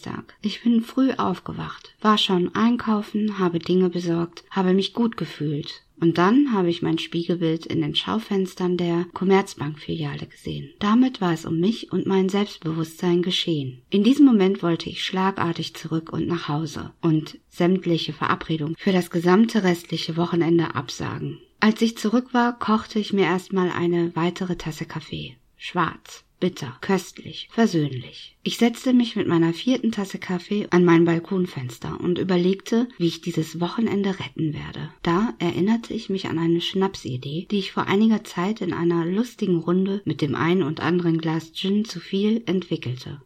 Dienstag. Ich bin früh aufgewacht, war schon einkaufen, habe Dinge besorgt, habe mich gut gefühlt. Und dann habe ich mein Spiegelbild in den Schaufenstern der Commerzbank-Filiale gesehen. Damit war es um mich und mein Selbstbewusstsein geschehen. In diesem Moment wollte ich schlagartig zurück und nach Hause und sämtliche Verabredungen für das gesamte restliche Wochenende absagen. Als ich zurück war, kochte ich mir erstmal eine weitere Tasse Kaffee. Schwarz bitter, köstlich, versöhnlich. Ich setzte mich mit meiner vierten Tasse Kaffee an mein Balkonfenster und überlegte, wie ich dieses Wochenende retten werde. Da erinnerte ich mich an eine Schnapsidee, die ich vor einiger Zeit in einer lustigen Runde mit dem ein und anderen Glas Gin zu viel entwickelte.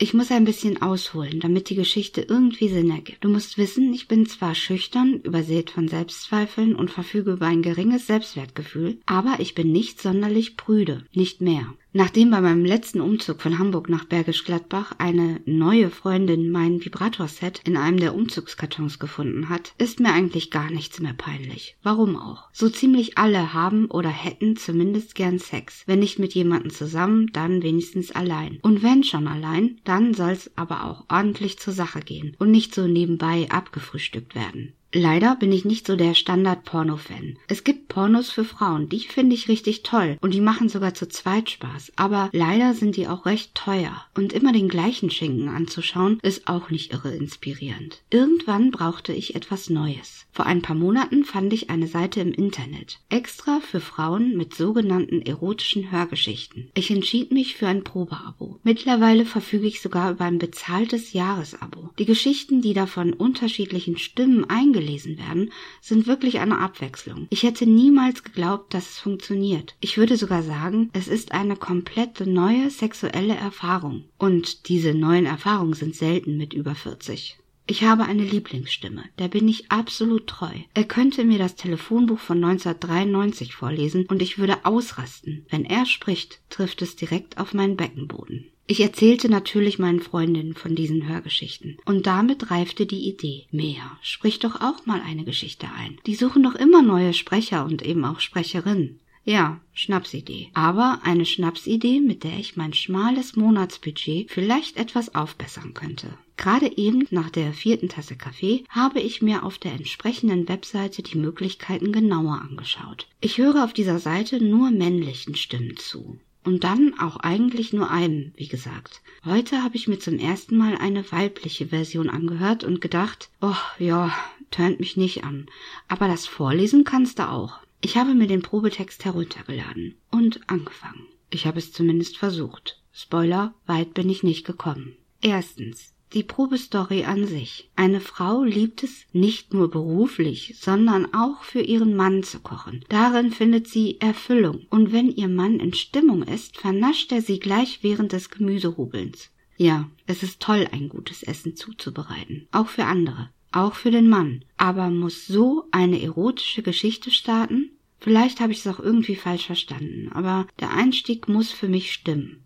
Ich muss ein bisschen ausholen, damit die Geschichte irgendwie Sinn ergibt. Du musst wissen, ich bin zwar schüchtern, übersät von Selbstzweifeln und verfüge über ein geringes Selbstwertgefühl, aber ich bin nicht sonderlich prüde, nicht mehr. Nachdem bei meinem letzten Umzug von Hamburg nach Bergisch Gladbach eine neue Freundin mein Vibratorset in einem der Umzugskartons gefunden hat, ist mir eigentlich gar nichts mehr peinlich. Warum auch? So ziemlich alle haben oder hätten zumindest gern Sex. Wenn nicht mit jemandem zusammen, dann wenigstens allein. Und wenn schon allein, dann soll's aber auch ordentlich zur Sache gehen und nicht so nebenbei abgefrühstückt werden. Leider bin ich nicht so der Standard-Porno-Fan. Es gibt Pornos für Frauen, die finde ich richtig toll und die machen sogar zu zweit Spaß. Aber leider sind die auch recht teuer. Und immer den gleichen Schinken anzuschauen, ist auch nicht irre inspirierend. Irgendwann brauchte ich etwas Neues. Vor ein paar Monaten fand ich eine Seite im Internet, extra für Frauen mit sogenannten erotischen Hörgeschichten. Ich entschied mich für ein Probeabo. Mittlerweile verfüge ich sogar über ein bezahltes Jahresabo. Die Geschichten, die da von unterschiedlichen Stimmen eingebaut gelesen werden, sind wirklich eine Abwechslung. Ich hätte niemals geglaubt, dass es funktioniert. Ich würde sogar sagen, es ist eine komplette neue sexuelle Erfahrung. Und diese neuen Erfahrungen sind selten mit über 40. Ich habe eine Lieblingsstimme, der bin ich absolut treu. Er könnte mir das Telefonbuch von 1993 vorlesen und ich würde ausrasten. Wenn er spricht, trifft es direkt auf meinen Beckenboden. Ich erzählte natürlich meinen Freundinnen von diesen Hörgeschichten. Und damit reifte die Idee. Mehr, sprich doch auch mal eine Geschichte ein. Die suchen doch immer neue Sprecher und eben auch Sprecherinnen. Ja, Schnapsidee. Aber eine Schnapsidee, mit der ich mein schmales Monatsbudget vielleicht etwas aufbessern könnte. Gerade eben nach der vierten Tasse Kaffee habe ich mir auf der entsprechenden Webseite die Möglichkeiten genauer angeschaut. Ich höre auf dieser Seite nur männlichen Stimmen zu. Und dann auch eigentlich nur einem, wie gesagt. Heute habe ich mir zum ersten Mal eine weibliche Version angehört und gedacht, oh ja, tönt mich nicht an. Aber das Vorlesen kannst du auch. Ich habe mir den Probetext heruntergeladen und angefangen. Ich habe es zumindest versucht. Spoiler, weit bin ich nicht gekommen. Erstens. Die Probestory an sich. Eine Frau liebt es nicht nur beruflich, sondern auch für ihren Mann zu kochen. Darin findet sie Erfüllung. Und wenn ihr Mann in Stimmung ist, vernascht er sie gleich während des Gemüsehobelns. Ja, es ist toll, ein gutes Essen zuzubereiten. Auch für andere. Auch für den Mann. Aber muss so eine erotische Geschichte starten? Vielleicht habe ich es auch irgendwie falsch verstanden, aber der Einstieg muss für mich stimmen.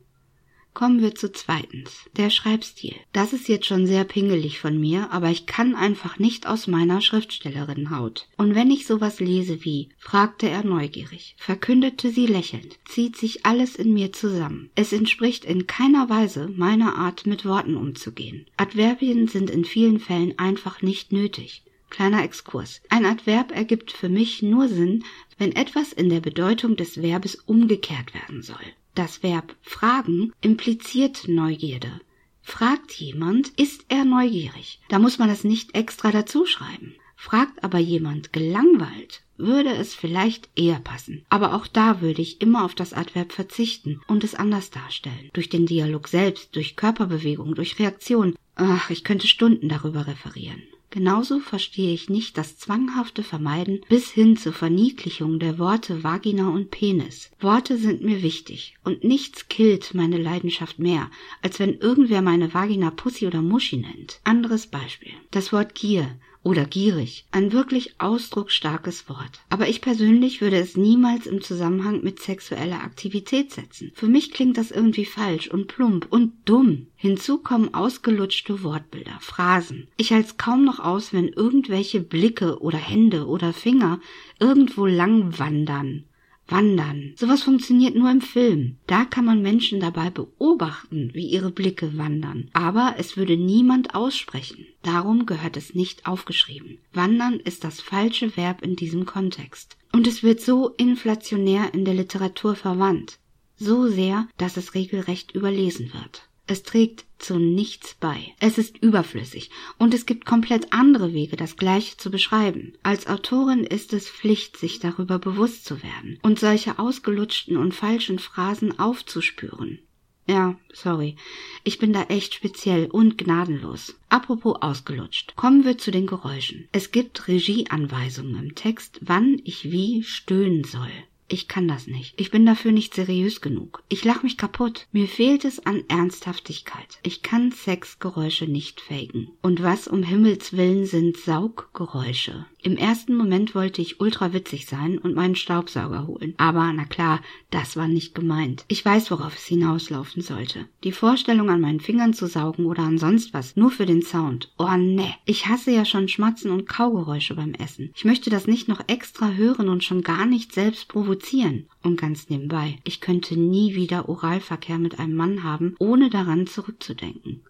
Kommen wir zu zweitens. Der Schreibstil. Das ist jetzt schon sehr pingelig von mir, aber ich kann einfach nicht aus meiner Schriftstellerinnenhaut. Und wenn ich sowas lese wie, fragte er neugierig, verkündete sie lächelnd, zieht sich alles in mir zusammen. Es entspricht in keiner Weise meiner Art, mit Worten umzugehen. Adverbien sind in vielen Fällen einfach nicht nötig. Kleiner Exkurs. Ein Adverb ergibt für mich nur Sinn, wenn etwas in der Bedeutung des Verbes umgekehrt werden soll. Das Verb fragen impliziert Neugierde. Fragt jemand, ist er neugierig? Da muss man das nicht extra dazu schreiben. Fragt aber jemand gelangweilt, würde es vielleicht eher passen. Aber auch da würde ich immer auf das Adverb verzichten und es anders darstellen. Durch den Dialog selbst, durch Körperbewegung, durch Reaktion. Ach, ich könnte Stunden darüber referieren. Genauso verstehe ich nicht das zwanghafte Vermeiden bis hin zur Verniedlichung der Worte Vagina und Penis. Worte sind mir wichtig und nichts killt meine Leidenschaft mehr, als wenn irgendwer meine Vagina Pussy oder Muschi nennt. Anderes Beispiel. Das Wort Gier oder gierig. Ein wirklich ausdrucksstarkes Wort. Aber ich persönlich würde es niemals im Zusammenhang mit sexueller Aktivität setzen. Für mich klingt das irgendwie falsch und plump und dumm. Hinzu kommen ausgelutschte Wortbilder, Phrasen. Ich halte es kaum noch aus, wenn irgendwelche Blicke oder Hände oder Finger irgendwo lang wandern. Wandern. Sowas funktioniert nur im Film. Da kann man Menschen dabei beobachten, wie ihre Blicke wandern. Aber es würde niemand aussprechen. Darum gehört es nicht aufgeschrieben. Wandern ist das falsche Verb in diesem Kontext. Und es wird so inflationär in der Literatur verwandt. So sehr, dass es regelrecht überlesen wird. Es trägt zu nichts bei. Es ist überflüssig und es gibt komplett andere Wege, das Gleiche zu beschreiben. Als Autorin ist es Pflicht, sich darüber bewusst zu werden und solche ausgelutschten und falschen Phrasen aufzuspüren. Ja, sorry. Ich bin da echt speziell und gnadenlos. Apropos ausgelutscht. Kommen wir zu den Geräuschen. Es gibt Regieanweisungen im Text, wann ich wie stöhnen soll. Ich kann das nicht. Ich bin dafür nicht seriös genug. Ich lach mich kaputt. Mir fehlt es an Ernsthaftigkeit. Ich kann Sexgeräusche nicht faken. Und was um Himmels willen sind Sauggeräusche? Im ersten Moment wollte ich ultra witzig sein und meinen Staubsauger holen. Aber na klar, das war nicht gemeint. Ich weiß, worauf es hinauslaufen sollte. Die Vorstellung, an meinen Fingern zu saugen oder an sonst was, nur für den Sound. Oh ne, ich hasse ja schon Schmatzen und Kaugeräusche beim Essen. Ich möchte das nicht noch extra hören und schon gar nicht selbst provozieren. Und ganz nebenbei, ich könnte nie wieder Oralverkehr mit einem Mann haben, ohne daran zurückzudenken.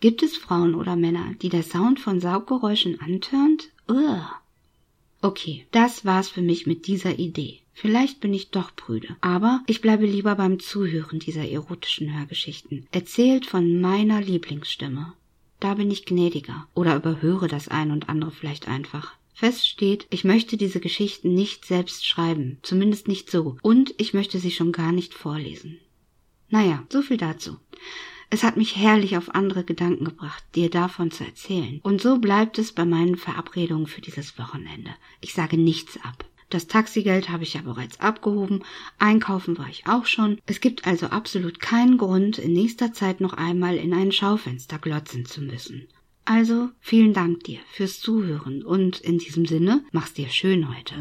Gibt es Frauen oder Männer, die der Sound von Sauggeräuschen antörnt? Ugh. Okay, das war's für mich mit dieser Idee. Vielleicht bin ich doch prüde, aber ich bleibe lieber beim Zuhören dieser erotischen Hörgeschichten, erzählt von meiner Lieblingsstimme. Da bin ich gnädiger oder überhöre das ein und andere vielleicht einfach. Fest steht, ich möchte diese Geschichten nicht selbst schreiben, zumindest nicht so, und ich möchte sie schon gar nicht vorlesen. Naja, so viel dazu. Es hat mich herrlich auf andere Gedanken gebracht, dir davon zu erzählen. Und so bleibt es bei meinen Verabredungen für dieses Wochenende. Ich sage nichts ab. Das Taxigeld habe ich ja bereits abgehoben, einkaufen war ich auch schon. Es gibt also absolut keinen Grund, in nächster Zeit noch einmal in ein Schaufenster glotzen zu müssen. Also vielen Dank dir fürs Zuhören und in diesem Sinne, mach's dir schön heute.